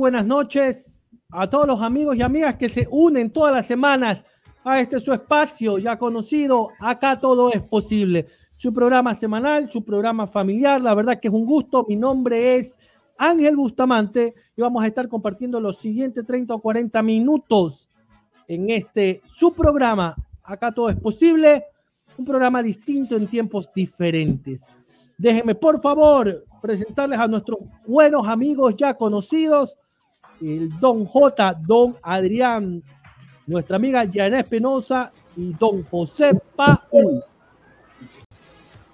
buenas noches a todos los amigos y amigas que se unen todas las semanas a este su espacio ya conocido. Acá todo es posible. Su programa semanal, su programa familiar. La verdad que es un gusto. Mi nombre es Ángel Bustamante y vamos a estar compartiendo los siguientes 30 o 40 minutos en este su programa. Acá todo es posible. Un programa distinto en tiempos diferentes. Déjenme, por favor, presentarles a nuestros buenos amigos ya conocidos, el Don J, Don Adrián, nuestra amiga Janet Espinosa y Don José Paul.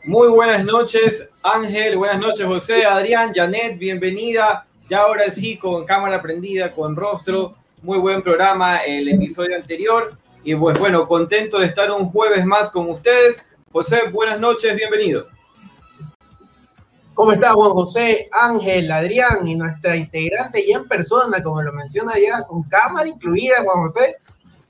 Muy buenas noches, Ángel, buenas noches, José, Adrián, Janet, bienvenida. Ya ahora sí, con cámara prendida, con rostro. Muy buen programa el episodio anterior. Y pues bueno, contento de estar un jueves más con ustedes. José, buenas noches, bienvenido. ¿Cómo está Juan José, Ángel, Adrián y nuestra integrante ya en persona, como lo menciona ya, con cámara incluida, Juan José,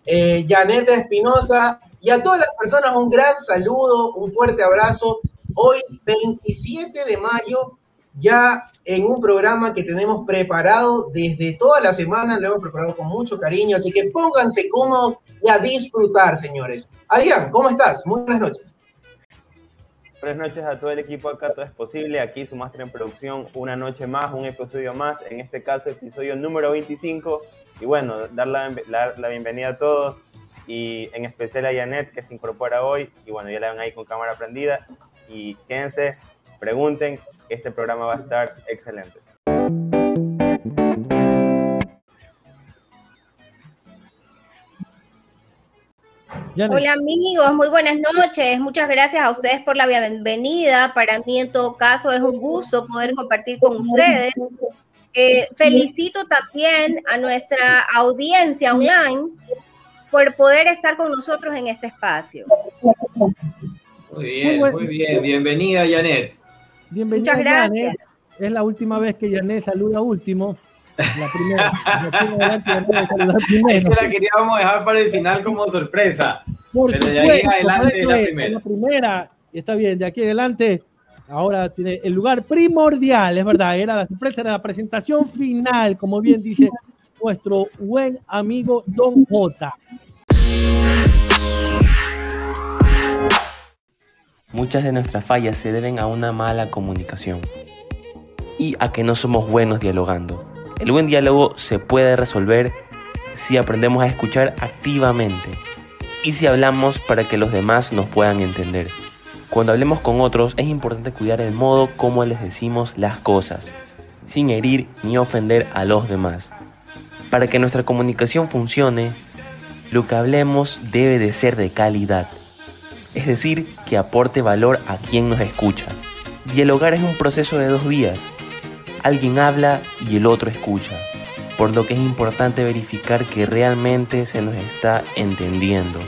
eh, Janet Espinosa, y a todas las personas un gran saludo, un fuerte abrazo. Hoy, 27 de mayo, ya en un programa que tenemos preparado desde toda la semana, lo hemos preparado con mucho cariño, así que pónganse cómodos y a disfrutar, señores. Adrián, ¿cómo estás? Muy buenas noches. Buenas noches a todo el equipo acá, todo es posible. Aquí su máster en producción, una noche más, un episodio más. En este caso, episodio número 25. Y bueno, dar la, la, bienvenida a todos y en especial a Janet que se incorpora hoy. Y bueno, ya la ven ahí con cámara prendida. Y quédense, pregunten, este programa va a estar excelente. Hola amigos, muy buenas noches. Muchas gracias a ustedes por la bienvenida. Para mí en todo caso es un gusto poder compartir con ustedes. Eh, felicito también a nuestra audiencia online por poder estar con nosotros en este espacio. Muy bien, muy, bien. Bienvenida, Janet. Bienvenida, Muchas gracias. Es la última vez que Janet saluda último. La primera. Es que la queríamos dejar para el final como sorpresa. Por Pero de ahí adelante es la primera. La primera, está bien, de aquí adelante, ahora tiene el lugar primordial, es verdad, era la sorpresa, era la presentación final, como bien dice nuestro buen amigo Don J. Muchas de nuestras fallas se deben a una mala comunicación y a que no somos buenos dialogando. El buen diálogo se puede resolver si aprendemos a escuchar activamente y si hablamos para que los demás nos puedan entender. Cuando hablemos con otros es importante cuidar el modo como les decimos las cosas, sin herir ni ofender a los demás. Para que nuestra comunicación funcione, lo que hablemos debe de ser de calidad, es decir, que aporte valor a quien nos escucha. Dialogar es un proceso de dos vías, alguien habla y el otro escucha, por lo que es importante verificar que realmente se nos está entendiendo.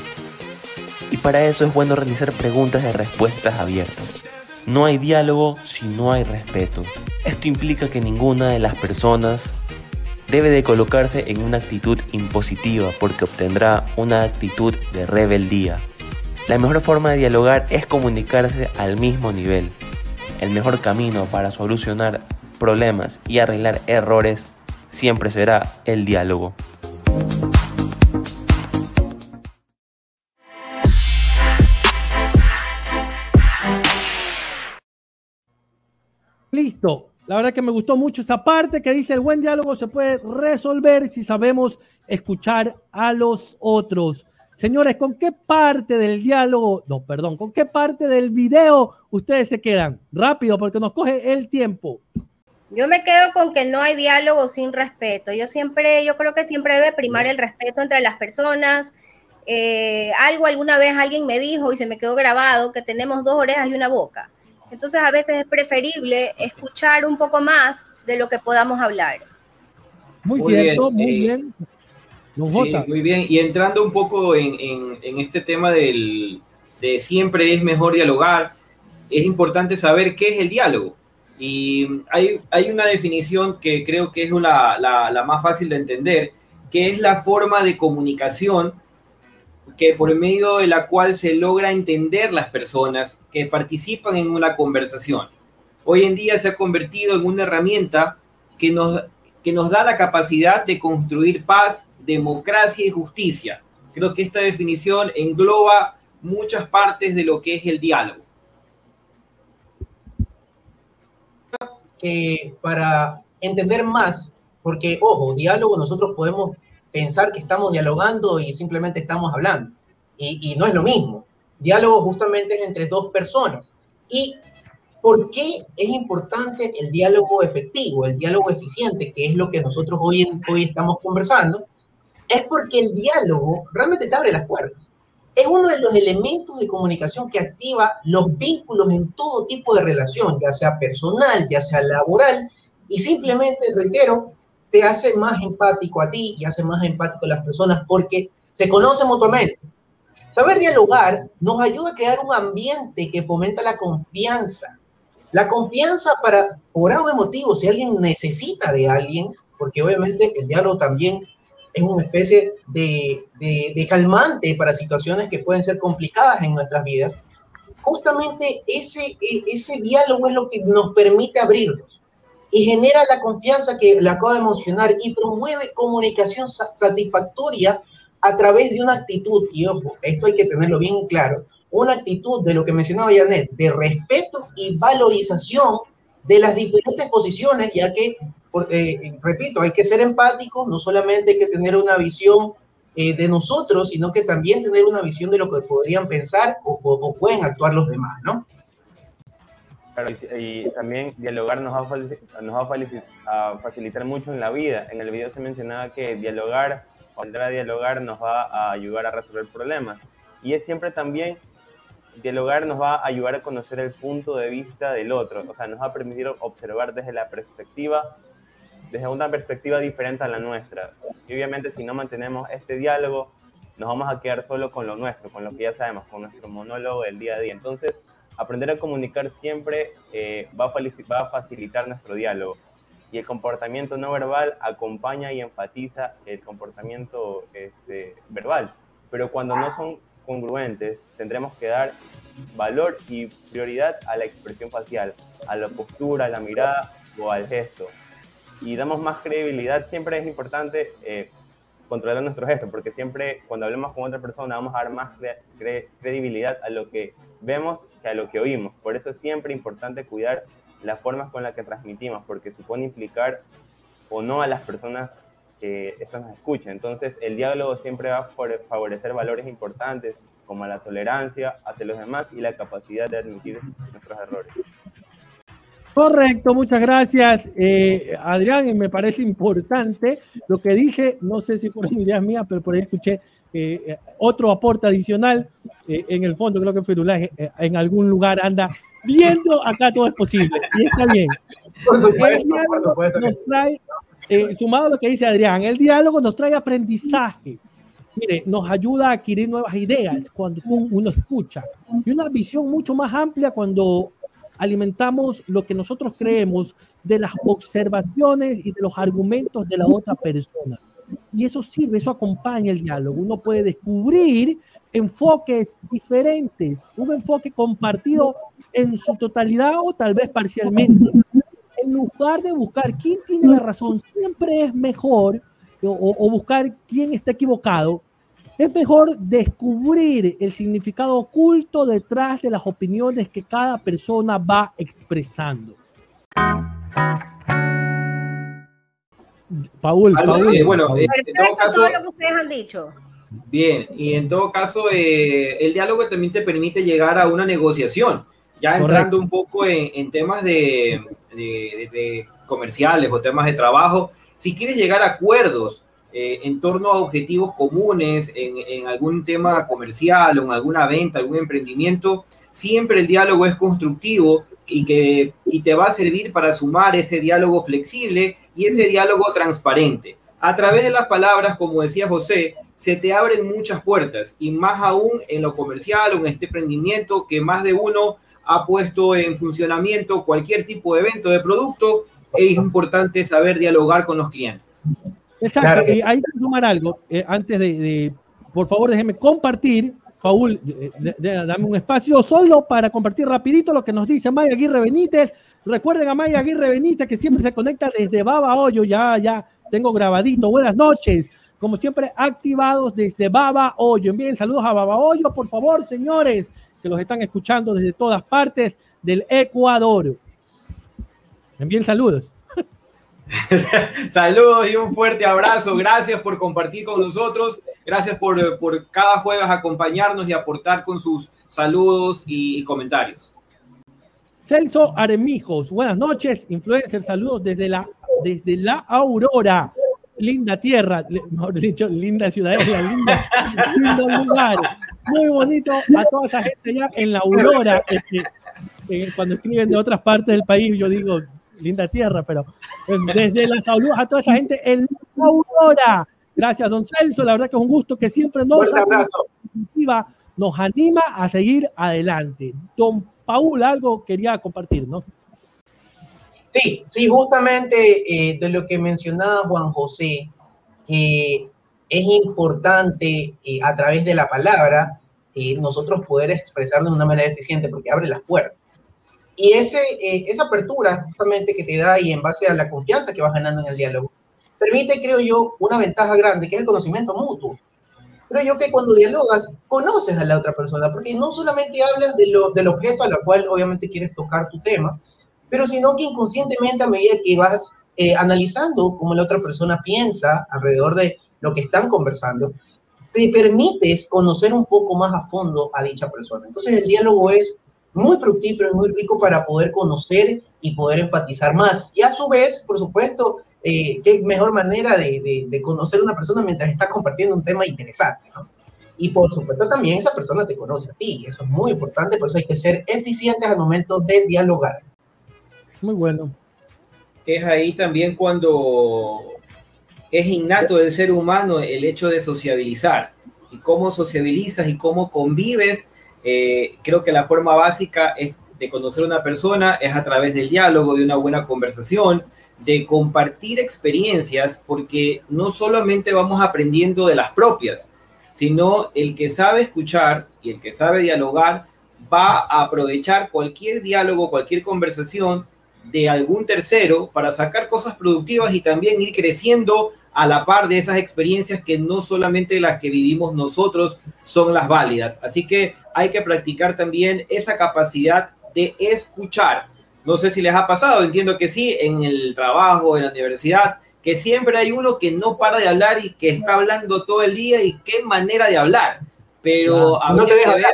Y para eso es bueno realizar preguntas y respuestas abiertas. No hay diálogo si no hay respeto. Esto implica que ninguna de las personas debe de colocarse en una actitud impositiva porque obtendrá una actitud de rebeldía. La mejor forma de dialogar es comunicarse al mismo nivel. El mejor camino para solucionar problemas y arreglar errores siempre será el diálogo. Listo. La verdad que me gustó mucho esa parte que dice el buen diálogo se puede resolver si sabemos escuchar a los otros. Señores, ¿con qué parte del diálogo, no, perdón, con qué parte del video ustedes se quedan? Rápido, porque nos coge el tiempo. Yo me quedo con que no hay diálogo sin respeto. Yo siempre, yo creo que siempre debe primar el respeto entre las personas. Eh, algo alguna vez alguien me dijo y se me quedó grabado que tenemos dos orejas y una boca. Entonces a veces es preferible escuchar un poco más de lo que podamos hablar. Muy, cierto, muy eh, bien. muy bien. Y entrando un poco en, este tema del, de siempre es mejor dialogar, es importante saber qué es el diálogo. Y hay, hay una definición que creo que es la, la, más fácil de entender, que es la forma de comunicación que por medio de la cual se logra entender las personas que participan en una conversación. Hoy en día se ha convertido en una herramienta que nos, que nos da la capacidad de construir paz, democracia y justicia. Creo que esta definición engloba muchas partes de lo que es el diálogo. Que para entender más, porque ojo, diálogo nosotros podemos pensar que estamos dialogando y simplemente estamos hablando, y, y no es lo mismo. Diálogo justamente es entre dos personas. ¿Y por qué es importante el diálogo efectivo, el diálogo eficiente, que es lo que nosotros hoy, hoy estamos conversando? Es porque el diálogo realmente te abre las puertas es uno de los elementos de comunicación que activa los vínculos en todo tipo de relación, ya sea personal, ya sea laboral, y simplemente, reitero, te hace más empático a ti y hace más empático a las personas porque se conocen mutuamente. Saber dialogar nos ayuda a crear un ambiente que fomenta la confianza. La confianza para, por algún motivo, si alguien necesita de alguien, porque obviamente el diálogo también es una especie de, de, calmante para situaciones que pueden ser complicadas en nuestras vidas, justamente ese, e, ese diálogo es lo que nos permite abrirnos y genera la confianza que le acabo de mencionar y promueve comunicación satisfactoria a través de una actitud, y ojo, esto hay que tenerlo bien claro, una actitud de lo que mencionaba Janet, de respeto y valorización de las diferentes posiciones, ya que eh, repito, hay que ser empáticos, no solamente hay que tener una visión eh, de nosotros, sino que también tener una visión de lo que podrían pensar o, pueden actuar los demás, ¿no? Claro, y, también dialogar nos va, a, nos va a, facilitar mucho en la vida. En el video se mencionaba que dialogar, o entrar a dialogar, nos va a ayudar a resolver problemas. Y es siempre también dialogar nos va a ayudar a conocer el punto de vista del otro, o sea, nos va a permitir observar desde la perspectiva desde una perspectiva diferente a la nuestra. Y obviamente si no mantenemos este diálogo, nos vamos a quedar solo con lo nuestro, con lo que ya sabemos, con nuestro monólogo del día a día. Entonces, aprender a comunicar siempre eh, va, a facilitar nuestro diálogo. Y el comportamiento no verbal acompaña y enfatiza el comportamiento este, verbal. Pero cuando no son congruentes, tendremos que dar valor y prioridad a la expresión facial, a la postura, a la mirada o al gesto y damos más credibilidad, siempre es importante eh, controlar nuestros gestos, porque siempre cuando hablemos con otra persona vamos a dar más credibilidad a lo que vemos que a lo que oímos. Por eso es siempre importante cuidar las formas con las que transmitimos, porque supone implicar o no a las personas que esto nos escuchen. Entonces, el diálogo siempre va a favorecer valores importantes como la tolerancia hacia los demás y la capacidad de admitir nuestros errores. Correcto, muchas gracias, eh, Adrián. Y me parece importante lo que dije. No sé si fueron ideas mías, pero por ahí escuché eh, otro aporte adicional. Eh, en el fondo, creo que Firulá en algún lugar anda viendo acá todo es posible. Y está bien. Por supuesto, Nos trae, sumado a lo que dice Adrián, el diálogo nos trae aprendizaje. Mire, nos ayuda a adquirir nuevas ideas cuando uno escucha y una visión mucho más amplia cuando alimentamos lo que nosotros creemos de las observaciones y de los argumentos de la otra persona. Y eso sirve, eso acompaña el diálogo. Uno puede descubrir enfoques diferentes, un enfoque compartido en su totalidad o tal vez parcialmente. En lugar de buscar quién tiene la razón, siempre es mejor o, o buscar quién está equivocado, es mejor descubrir el significado oculto detrás de las opiniones que cada persona va expresando. Paul, Paul. bueno, eh, en todo caso, lo que ustedes han dicho. Bien, y en todo caso, eh, el diálogo también te permite llegar a una negociación, ya entrando un poco en, temas de, de, comerciales o temas de trabajo. Si quieres llegar a acuerdos eh, en torno a objetivos comunes, en, algún tema comercial o en alguna venta, algún emprendimiento, siempre el diálogo es constructivo y, que, y te va a servir para sumar ese diálogo flexible y ese diálogo transparente. A través de las palabras, como decía José, se te abren muchas puertas y más aún en lo comercial o en este emprendimiento que más de uno ha puesto en funcionamiento cualquier tipo de evento de producto, es importante saber dialogar con los clientes. Exacto, eh, hay que sumar algo. Eh, antes de, por favor, déjenme compartir Paul, dame un espacio solo para compartir rapidito lo que nos dice Maya Aguirre Benítez. Recuerden a Maya Aguirre Benítez que siempre se conecta desde Baba Hoyo, ya, ya tengo grabadito. Buenas noches, como siempre activados desde Baba Hoyo. Envíen saludos a Baba Hoyo, por favor, señores, que los están escuchando desde todas partes del Ecuador. Envíen saludos. Saludos y un fuerte abrazo. Gracias por compartir con nosotros. Gracias por, por cada jueves acompañarnos y aportar con sus saludos y, comentarios. Celso Aremijos, buenas noches. Influencer, saludos desde la, desde la Aurora. Linda tierra, mejor dicho, linda ciudad, linda, lindo lugar. Muy bonito a toda esa gente allá en la Aurora. cuando escriben de otras partes del país, yo digo, linda tierra, pero em, desde las saludos a toda esa gente en Aurora. Gracias, don Celso. La verdad que es un gusto que siempre nos, nos anima a seguir adelante. Don Paul, algo quería compartir, ¿no? Sí, sí, justamente eh, de lo que mencionaba Juan José, que es importante eh, a través de la palabra eh, nosotros poder expresarnos de una manera eficiente porque abre las puertas. Y ese, eh, esa apertura justamente que te da y en base a la confianza que vas ganando en el diálogo, permite, creo yo, una ventaja grande, que es el conocimiento mutuo. Creo yo que cuando dialogas, conoces a la otra persona, porque no solamente hablas de lo, del objeto a lo cual obviamente quieres tocar tu tema, pero sino que inconscientemente a medida que vas eh, analizando cómo la otra persona piensa alrededor de lo que están conversando, te permites conocer un poco más a fondo a dicha persona. Entonces el diálogo es muy fructífero y muy rico para poder conocer y poder enfatizar más. Y a su vez, por supuesto, eh, qué mejor manera de, de, conocer a una persona mientras estás compartiendo un tema interesante, ¿no? Y por supuesto también esa persona te conoce a ti, eso es muy importante, por eso hay que ser eficientes al momento de dialogar. Muy bueno. Es ahí también cuando es innato del ser humano el hecho de sociabilizar y cómo sociabilizas y cómo convives eh, creo que la forma básica de conocer a una persona es a través del diálogo, de una buena conversación, de compartir experiencias, porque no solamente vamos aprendiendo de las propias, sino el que sabe escuchar y el que sabe dialogar va a aprovechar cualquier diálogo, cualquier conversación de algún tercero para sacar cosas productivas y también ir creciendo a la par de esas experiencias que no solamente las que vivimos nosotros son las válidas. Así que hay que practicar también esa capacidad de escuchar. No sé si les ha pasado, entiendo que sí, en el trabajo, en la universidad, que siempre hay uno que no para de hablar y que está hablando todo el día y qué manera de hablar. Pero habría, que ver,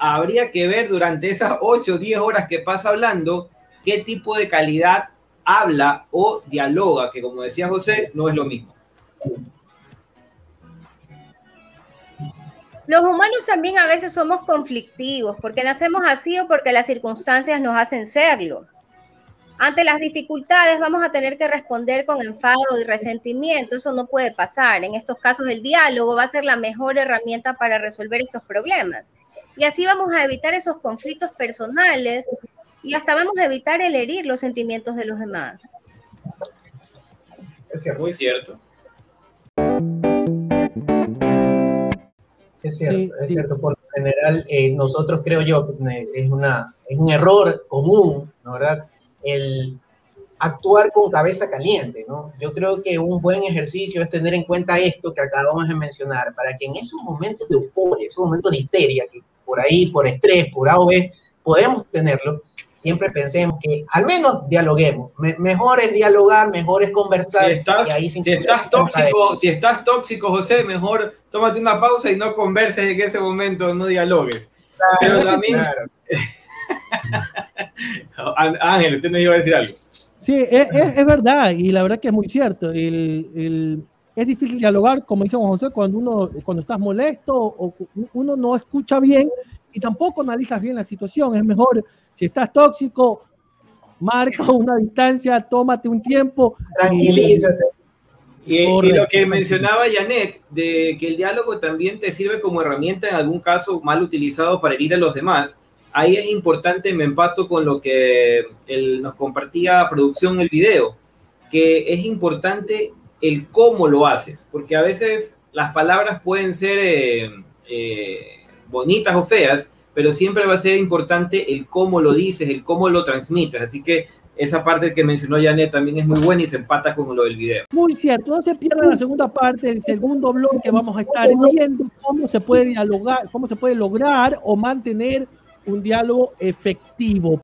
habría que ver durante esas 8 o 10 horas que pasa hablando qué tipo de calidad habla o dialoga, que como decía José, no es lo mismo. Los humanos también a veces somos conflictivos, porque nacemos así o porque las circunstancias nos hacen serlo. Ante las dificultades vamos a tener que responder con enfado y resentimiento, eso no puede pasar. En estos casos el diálogo va a ser la mejor herramienta para resolver estos problemas. Y así vamos a evitar esos conflictos personales y hasta vamos a evitar el herir los sentimientos de los demás. Es muy cierto. Es cierto, es cierto. Por lo general, eh, nosotros creo yo que es, una, es un error común, ¿no verdad? El actuar con cabeza caliente, ¿no? Yo creo que un buen ejercicio es tener en cuenta esto que acabamos de mencionar, para que en esos momentos de euforia, esos momentos de histeria, que por ahí, por estrés, por A o B, podemos tenerlo, siempre pensemos que al menos dialoguemos. mejor es dialogar, mejor es conversar. Si estás, tóxico, si estás tóxico, José, mejor tómate una pausa y no converses en ese momento, no dialogues. Pero también... Ángel, usted me iba a decir algo. Sí, es, verdad, y la verdad que es muy cierto. Es difícil dialogar, como dice José, cuando uno cuando estás molesto o uno no escucha bien y tampoco analizas bien la situación. Es mejor si estás tóxico, marca una distancia, tómate un tiempo. Tranquilízate. Y, lo que mencionaba Janet, de que el diálogo también te sirve como herramienta en algún caso mal utilizado para herir a los demás, ahí es importante, me empato con lo que él nos compartía producción en el video, que es importante el cómo lo haces, porque a veces las palabras pueden ser eh, eh, bonitas o feas, pero siempre va a ser importante el cómo lo dices, el cómo lo transmites. Así que esa parte que mencionó Janet también es muy buena y se empata con lo del video. Muy cierto, no se pierda la segunda parte, el segundo bloque vamos a estar viendo cómo se puede dialogar, cómo se puede lograr o mantener un diálogo efectivo.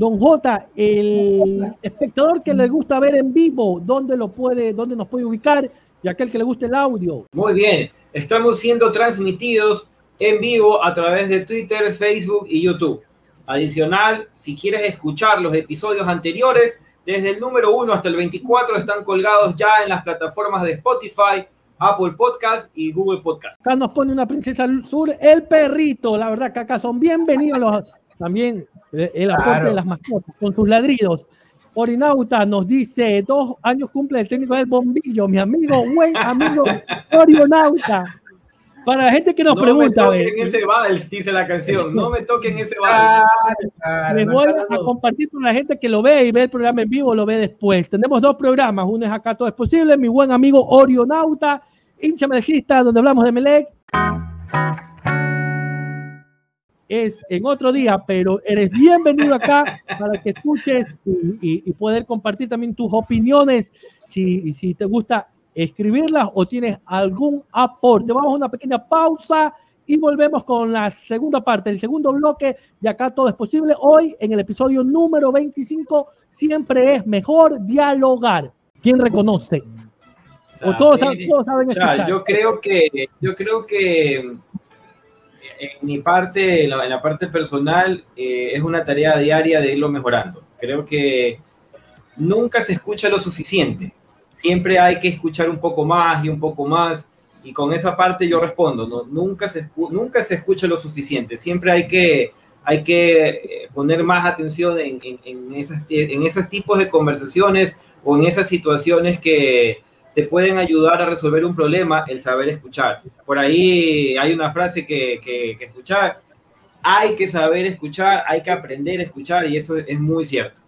Don J, el espectador que le gusta ver en vivo, ¿dónde lo puede, dónde nos puede ubicar? Y aquel que le guste el audio. Muy bien, estamos siendo transmitidos en vivo a través de Twitter, Facebook y YouTube. Adicional, si quieres escuchar los episodios anteriores, desde el número 1 hasta el 24 están colgados ya en las plataformas de Spotify, Apple Podcast y Google Podcast. Acá nos pone una princesa sur, el perrito. La verdad que acá son bienvenidos los, también el aporte de las mascotas con sus ladridos. Orinauta nos dice, dos años cumple el técnico del bombillo, mi amigo, buen amigo Orinauta. Para la gente que nos pregunta. No me toquen ese vals, dice la canción. No me toquen ese vals. Les voy a compartir con la gente que lo ve y ve el programa en vivo, lo ve después. Tenemos dos programas. Uno es Acá Todo es Posible, mi buen amigo Orionauta, hincha melejista, donde hablamos de Melec. Es en otro día, pero eres bienvenido acá para que escuches y, poder compartir también tus opiniones. Si, si te gusta escribirlas o tienes algún aporte. Vamos a una pequeña pausa y volvemos con la segunda parte, el segundo bloque de acá todo es posible. Hoy en el episodio número 25 siempre es mejor dialogar. ¿Quién reconoce? O todos, saben escuchar. Yo creo que yo creo que en mi parte, en la, parte personal, eh, es una tarea diaria de irlo mejorando. Creo que nunca se escucha lo suficiente siempre hay que escuchar un poco más y un poco más. Y con esa parte yo respondo, nunca, se nunca se escucha lo suficiente, siempre hay que, hay que eh, poner más atención en, en, en, esas, en esos tipos de conversaciones o en esas situaciones que te pueden ayudar a resolver un problema, el saber escuchar. Por ahí hay una frase que, que, que escuchar, hay que saber escuchar, hay que aprender a escuchar y eso es muy cierto.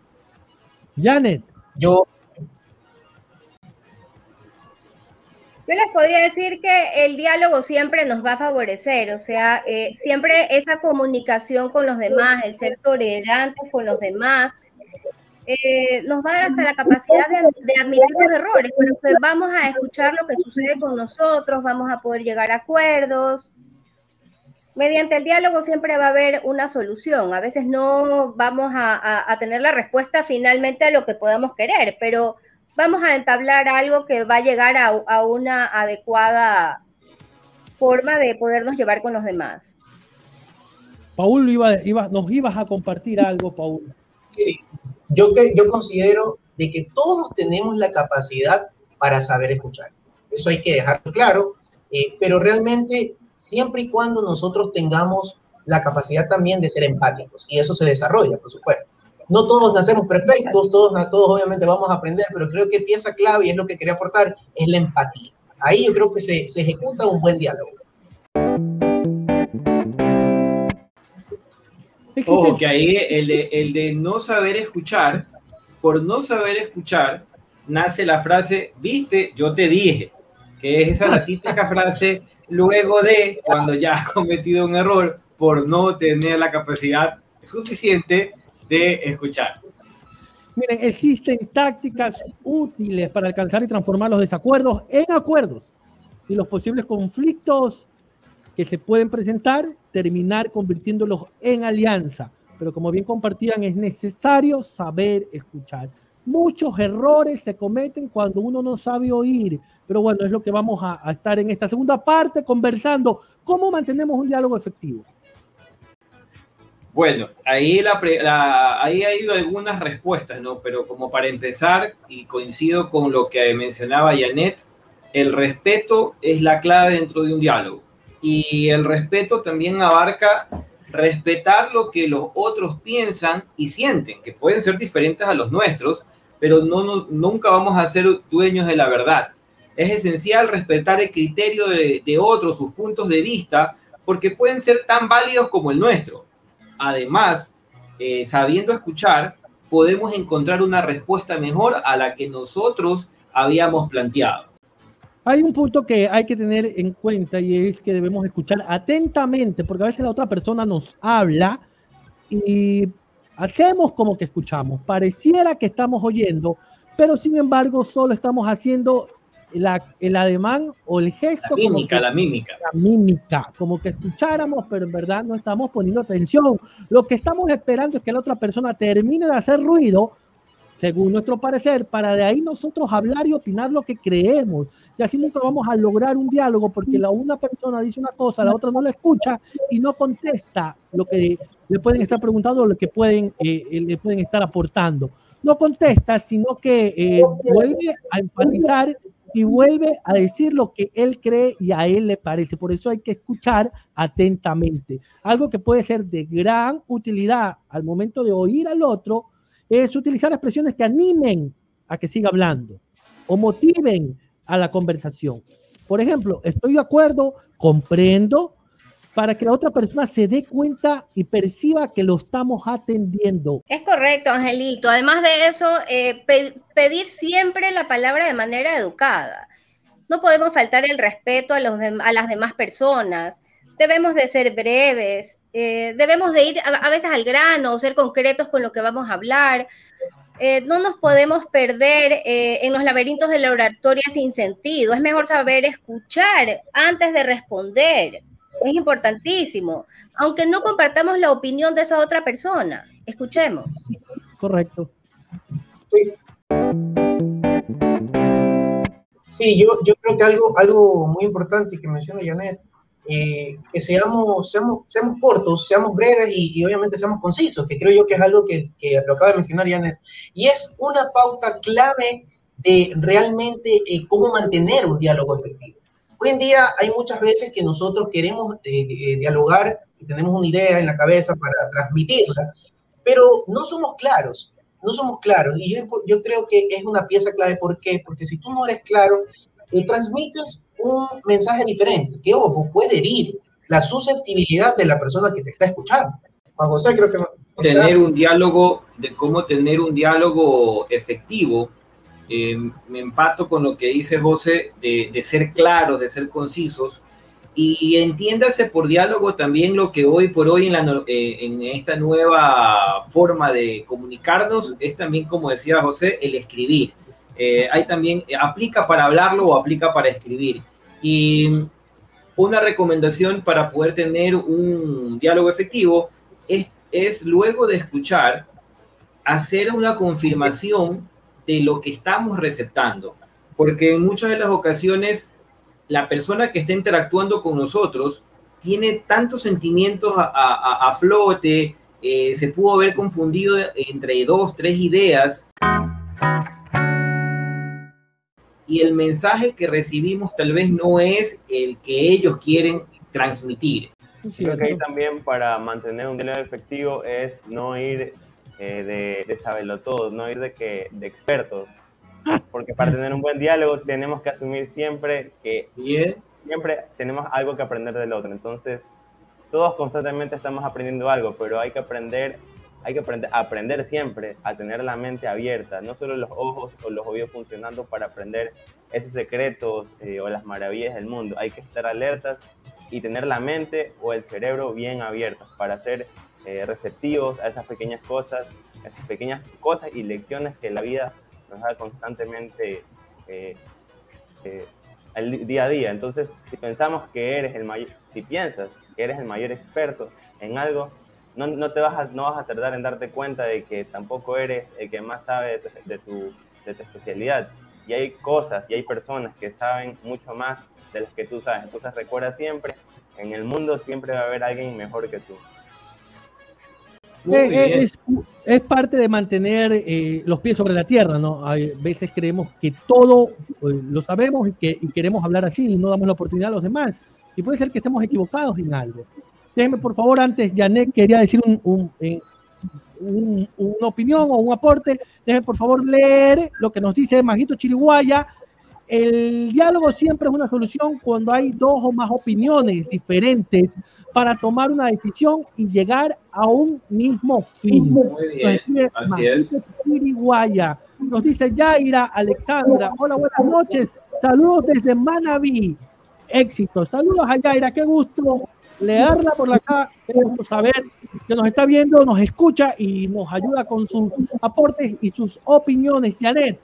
Janet. Yo Yo les podría decir que el diálogo siempre nos va a favorecer, o sea, eh, siempre esa comunicación con los demás, el ser tolerantes con los demás, eh, nos va a dar hasta la capacidad de, admitir los errores, pero pues vamos a escuchar lo que sucede con nosotros, vamos a poder llegar a acuerdos. Mediante el diálogo siempre va a haber una solución. A veces no vamos a, a tener la respuesta finalmente a lo que podamos querer, pero vamos a entablar algo que va a llegar a, una adecuada forma de podernos llevar con los demás. Paul, iba, iba, nos ibas a compartir algo, Paul. Sí, yo, yo considero de que todos tenemos la capacidad para saber escuchar. Eso hay que dejarlo claro, eh, pero realmente siempre y cuando nosotros tengamos la capacidad también de ser empáticos, y eso se desarrolla, por supuesto. No todos nacemos perfectos, todos, todos obviamente vamos a aprender, pero creo que pieza clave, y es lo que quería aportar, es la empatía. Ahí yo creo que se, se ejecuta un buen diálogo. Ojo, que ahí el de, el de no saber escuchar, por no saber escuchar, nace la frase, viste, yo te dije, que es esa la típica frase luego de cuando ya has cometido un error por no tener la capacidad suficiente de escuchar. Miren, existen tácticas útiles para alcanzar y transformar los desacuerdos en acuerdos y los posibles conflictos que se pueden presentar, terminar convirtiéndolos en alianza. Pero como bien compartían, es necesario saber escuchar. Muchos errores se cometen cuando uno no sabe oír. Pero bueno, es lo que vamos a, estar en esta segunda parte conversando. ¿Cómo mantenemos un diálogo efectivo? Bueno, ahí, la, ahí hay algunas respuestas, ¿no? Pero como para empezar, y coincido con lo que mencionaba Janet, el respeto es la clave dentro de un diálogo. Y el respeto también abarca respetar lo que los otros piensan y sienten, que pueden ser diferentes a los nuestros, pero no, nunca vamos a ser dueños de la verdad. Es esencial respetar el criterio de, otros, sus puntos de vista, porque pueden ser tan válidos como el nuestro además, eh, sabiendo escuchar, podemos encontrar una respuesta mejor a la que nosotros habíamos planteado. Hay un punto que hay que tener en cuenta y es que debemos escuchar atentamente, porque a veces la otra persona nos habla y hacemos como que escuchamos, pareciera que estamos oyendo, pero sin embargo solo estamos haciendo la, el ademán o el gesto. La mímica, la mímica. La mímica, como que escucháramos, pero en verdad no estamos poniendo atención. Lo que estamos esperando es que la otra persona termine de hacer ruido, según nuestro parecer, para de ahí nosotros hablar y opinar lo que creemos. Y así nunca vamos a lograr un diálogo porque la una persona dice una cosa, la otra no la escucha y no contesta lo que le pueden estar preguntando o lo que pueden, eh, le pueden estar aportando. No contesta, sino que eh, vuelve a enfatizar y vuelve a decir lo que él cree y a él le parece. Por eso hay que escuchar atentamente. Algo que puede ser de gran utilidad al momento de oír al otro es utilizar expresiones que animen a que siga hablando o motiven a la conversación. Por ejemplo, estoy de acuerdo, comprendo, para que la otra persona se dé cuenta y perciba que lo estamos atendiendo. Es correcto, Angelito. Además de eso, eh, pedir siempre la palabra de manera educada. No podemos faltar el respeto a, los a las demás personas. Debemos de ser breves, eh, debemos de ir a, veces al grano, ser concretos con lo que vamos a hablar. Eh, no nos podemos perder en los laberintos de la oratoria sin sentido. Es mejor saber escuchar antes de responder es importantísimo, aunque no compartamos la opinión de esa otra persona. Escuchemos. Correcto. Sí. yo, yo creo que algo, algo muy importante que menciona Janet, eh, que seamos, seamos, seamos cortos, seamos breves y, obviamente seamos concisos, que creo yo que es algo que, que, lo acaba de mencionar Janet. Y es una pauta clave de realmente eh, cómo mantener un diálogo efectivo. Hoy en día hay muchas veces que nosotros queremos eh, eh, dialogar y tenemos una idea en la cabeza para transmitirla, pero no somos claros, no somos claros. Y yo, yo creo que es una pieza clave. ¿Por qué? Porque si tú no eres claro, eh, transmites un mensaje diferente, que, ojo, puede herir la susceptibilidad de la persona que te está escuchando. Juan José, creo que... Tener un diálogo, de cómo tener un diálogo efectivo eh, me empato con lo que dice José de, ser claros, de ser concisos. Y, entiéndase por diálogo también lo que hoy por hoy en, la, eh, en esta nueva forma de comunicarnos es también, como decía José, el escribir. Eh, hay también, aplica para hablarlo o aplica para escribir. Y una recomendación para poder tener un diálogo efectivo es, es luego de escuchar, hacer una confirmación de lo que estamos receptando. Porque en muchas de las ocasiones la persona que está interactuando con nosotros tiene tantos sentimientos a, flote, eh, se pudo haber confundido entre dos, tres ideas. Y el mensaje que recibimos tal vez no es el que ellos quieren transmitir. Creo que ahí también para mantener un diálogo efectivo es no ir eh, de, de, saberlo todo, no ir de, que, de expertos. Porque para tener un buen diálogo tenemos que asumir siempre que siempre tenemos algo que aprender del otro. Entonces, todos constantemente estamos aprendiendo algo, pero hay que aprender, hay que aprender, siempre a tener la mente abierta, no solo los ojos o los oídos funcionando para aprender esos secretos eh, o las maravillas del mundo. Hay que estar alertas y tener la mente o el cerebro bien abiertos para hacer eh, receptivos a esas pequeñas cosas, esas pequeñas cosas y lecciones que la vida nos da constantemente eh, eh, el día a día. Entonces, si pensamos que eres el mayor, si piensas que eres el mayor experto en algo, no, no, te vas a, no vas a tardar en darte cuenta de que tampoco eres el que más sabe de tu, de tu especialidad. Y hay cosas y hay personas que saben mucho más de las que tú sabes. Entonces recuerda siempre, en el mundo siempre va a haber alguien mejor que tú. Eh, eh, es, parte de mantener eh, los pies sobre la tierra, ¿no? A veces creemos que todo lo sabemos y que queremos hablar así y no damos la oportunidad a los demás. Y puede ser que estemos equivocados en algo. Déjenme, por favor, antes, Janet quería decir un, una opinión o un aporte. Déjenme, por favor, leer lo que nos dice Majito Chiriguaya el diálogo siempre es una solución cuando hay dos o más opiniones diferentes para tomar una decisión y llegar a un mismo fin. Muy bien, así es. Nos dice Yaira Alexandra, hola, buenas noches. Saludos desde Manaví. Éxito. Saludos a Yaira. Qué gusto leerla por la acá. Queremos saber que nos está viendo, nos escucha y nos ayuda con sus aportes y sus opiniones. Janet.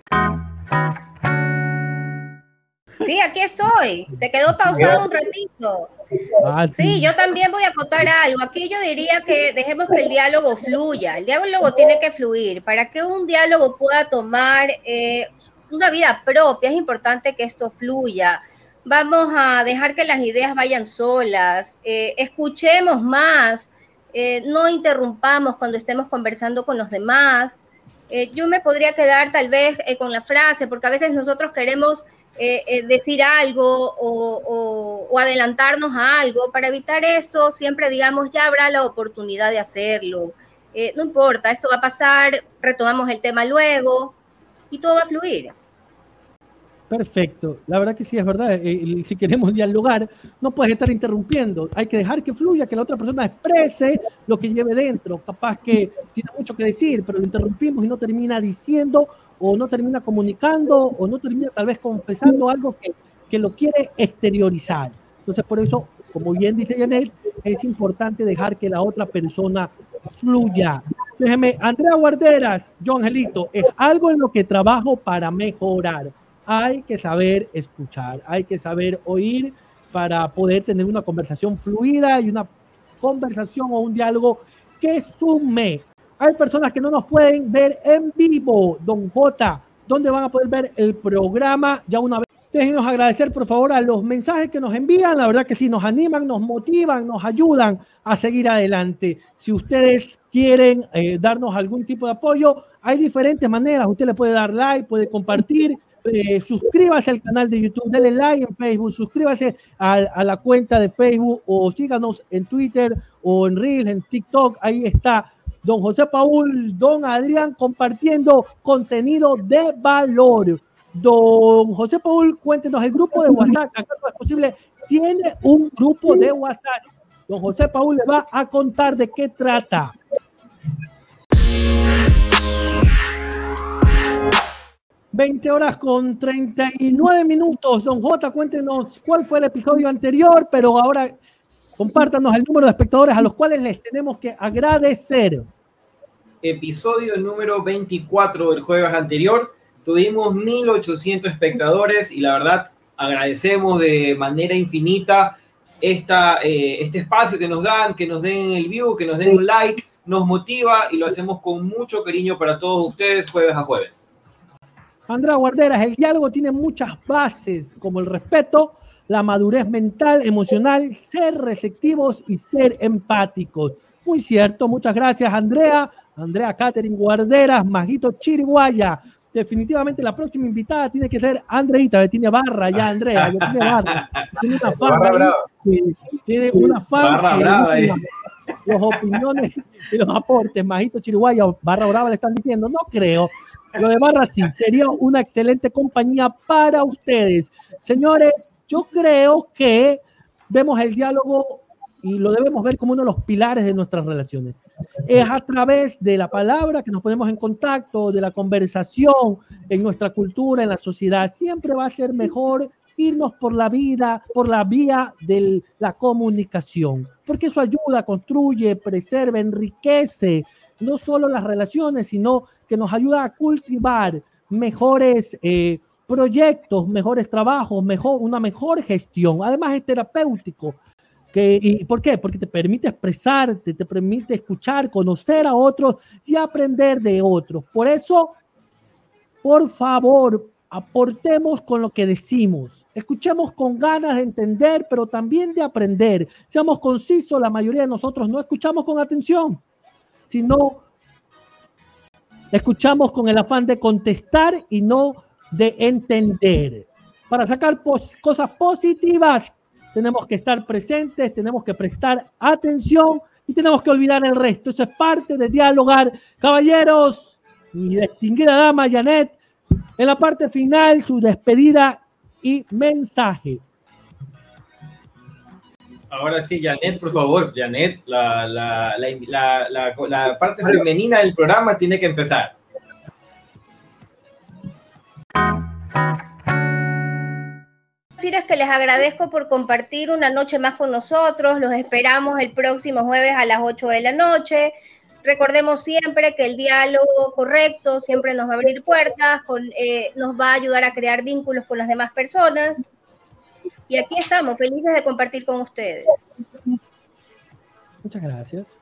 Sí, aquí estoy. Se quedó pausado un ratito. Ah, sí, yo también voy a contar algo. Aquí yo diría que dejemos que el diálogo fluya. El diálogo tiene que fluir. Para que un diálogo pueda tomar eh, una vida propia, es importante que esto fluya. Vamos a dejar que las ideas vayan solas. Eh, escuchemos más. Eh, no interrumpamos cuando estemos conversando con los demás. yo me podría quedar tal vez con la frase, porque a veces nosotros queremos eh, eh, decir algo o, adelantarnos a algo. Para evitar esto, siempre digamos, ya habrá la oportunidad de hacerlo. Eh, no importa, esto va a pasar, retomamos el tema luego y todo va a fluir. Perfecto, la verdad que sí es verdad. si queremos dialogar, no puedes estar interrumpiendo. Hay que dejar que fluya, que la otra persona exprese lo que lleve dentro. Capaz que tiene mucho que decir, pero lo interrumpimos y no termina diciendo o no termina comunicando o no termina tal vez confesando algo que, que lo quiere exteriorizar. Entonces, por eso, como bien dice Janet, es importante dejar que la otra persona fluya. Déjeme, Andrea Guarderas, yo Angelito, es algo en lo que trabajo para mejorar. Hay que saber escuchar, hay que saber oír para poder tener una conversación fluida y una conversación o un diálogo que sume hay personas que no nos pueden ver en vivo, Don J, donde van a poder ver el programa ya una vez. Déjenos agradecer, por favor, a los mensajes que nos envían. La verdad que sí, nos animan, nos motivan, nos ayudan a seguir adelante. Si ustedes quieren eh, darnos algún tipo de apoyo, hay diferentes maneras. Usted le puede dar like, puede compartir, eh, suscríbase al canal de YouTube, denle like en Facebook, suscríbase a, a, la cuenta de Facebook o síganos en Twitter o en Reels, en TikTok. Ahí está don José Paul, don Adrián compartiendo contenido de valor. Don José Paul, cuéntenos el grupo de WhatsApp, acaso es posible, tiene un grupo de WhatsApp. Don José Paul le va a contar de qué trata. Veinte horas con 39 minutos. Don J, cuéntenos cuál fue el episodio anterior, pero ahora compártanos el número de espectadores a los cuales les tenemos que agradecer. Episodio número 24 del jueves anterior. Tuvimos 1800 espectadores y la verdad agradecemos de manera infinita esta, eh, este espacio que nos dan, que nos den el view, que nos den un like, nos motiva y lo hacemos con mucho cariño para todos ustedes jueves a jueves. Andrea Guarderas, el diálogo tiene muchas bases como el respeto, la madurez mental, emocional, ser receptivos y ser empáticos. Muy cierto, muchas gracias Andrea, Andrea Catherine Guarderas, Majito Chiriguaya. Definitivamente la próxima invitada tiene que ser Andreita, tiene barra ya Andrea, tiene barra, tiene una fama, tiene una fama, los opiniones y los aportes, Majito Chiriguaya, barra brava le están diciendo, no creo, lo de Barra sí, sería una excelente compañía para ustedes. Señores, yo creo que vemos el diálogo y lo debemos ver como uno de los pilares de nuestras relaciones. Es a través de la palabra que nos ponemos en contacto, de la conversación en nuestra cultura, en la sociedad. Siempre va a ser mejor irnos por la vida, por la vía de la comunicación, porque eso ayuda, construye, preserva, enriquece no solo las relaciones, sino que nos ayuda a cultivar mejores eh, proyectos, mejores trabajos, mejor, una mejor gestión. Además es terapéutico. Que, ¿Y por qué? Porque te permite expresarte, te permite escuchar, conocer a otros y aprender de otros. Por eso, por favor, aportemos con lo que decimos. Escuchemos con ganas de entender, pero también de aprender. Seamos concisos, la mayoría de nosotros no escuchamos con atención sino escuchamos con el afán de contestar y no de entender. Para sacar cosas positivas tenemos que estar presentes, tenemos que prestar atención y tenemos que olvidar el resto. Eso es parte de dialogar. Caballeros y distinguida dama Janet, en la parte final su despedida y mensaje. Ahora sí, Janet, por favor, Janet, la, la, la, la, parte femenina del programa tiene que empezar. decirles que les agradezco por compartir una noche más con nosotros. Los esperamos el próximo jueves a las 8 de la noche. Recordemos siempre que el diálogo correcto siempre nos va a abrir puertas, eh, nos va a ayudar a crear vínculos con las demás personas. Y aquí estamos, felices de compartir con ustedes. Muchas gracias.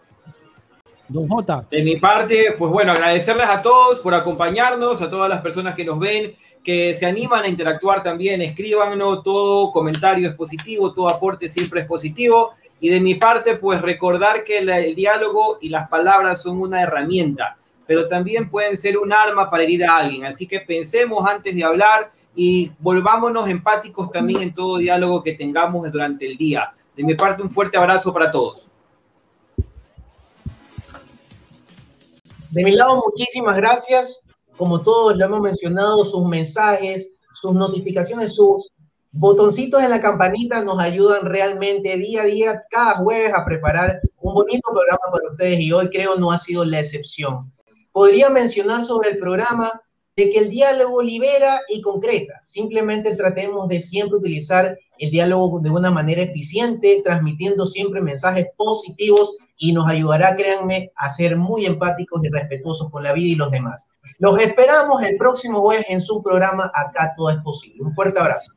Don J. De mi parte, pues bueno, agradecerles a todos por acompañarnos, a todas las personas que nos ven, que se animan a interactuar también, escríbanos, todo comentario es positivo, todo aporte siempre es positivo. Y de mi parte, pues recordar que el diálogo y las palabras son una herramienta, pero también pueden ser un arma para herir a alguien. Así que pensemos antes de hablar y volvámonos empáticos también en todo diálogo que tengamos durante el día. De mi parte, un fuerte abrazo para todos. De mi lado, muchísimas gracias. Como todos lo hemos mencionado, sus mensajes, sus notificaciones, sus botoncitos en la campanita nos ayudan realmente día a día, cada jueves, a preparar un bonito programa para ustedes y hoy creo no ha sido la excepción. Podría mencionar sobre el programa de que el diálogo libera y concreta. Simplemente tratemos de siempre utilizar el diálogo de una manera eficiente, transmitiendo siempre mensajes positivos y nos ayudará, créanme, a ser muy empáticos y respetuosos con la vida y los demás. Los esperamos el próximo jueves en su programa Acá Todo es Posible. Un fuerte abrazo.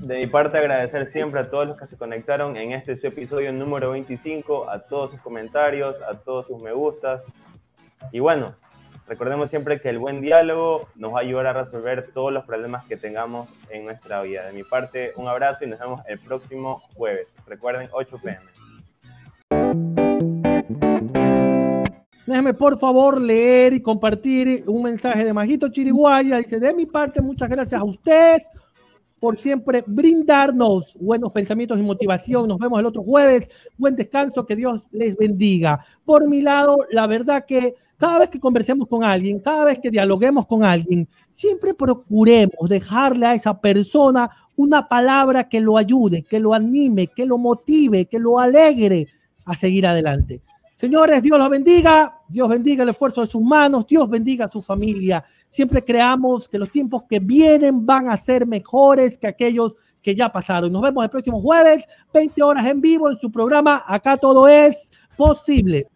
De mi parte, agradecer siempre a todos los que se conectaron en este episodio número 25, a todos sus comentarios, a todos sus me gustas. Y bueno, Recordemos siempre que el buen diálogo nos va a resolver todos los problemas que tengamos en nuestra vida. De mi parte, un abrazo y nos vemos el próximo jueves. Recuerden, 8 pm. Déjeme por favor leer y compartir un mensaje de Majito Chiriguaya. Dice, de mi parte, muchas gracias a ustedes por siempre brindarnos buenos pensamientos y motivación. Nos vemos el otro jueves. Buen descanso, que Dios les bendiga. Por mi lado, la verdad que cada vez que conversemos con alguien, cada vez que dialoguemos con alguien, siempre procuremos dejarle a esa persona una palabra que lo ayude, que lo anime, que lo motive, que lo alegre a seguir adelante. Señores, Dios los bendiga, Dios bendiga el esfuerzo de sus manos, Dios bendiga a su familia. Siempre creamos que los tiempos que vienen van a ser mejores que aquellos que ya pasaron. Nos vemos el próximo jueves, 20 horas en vivo en su programa Acá todo es posible.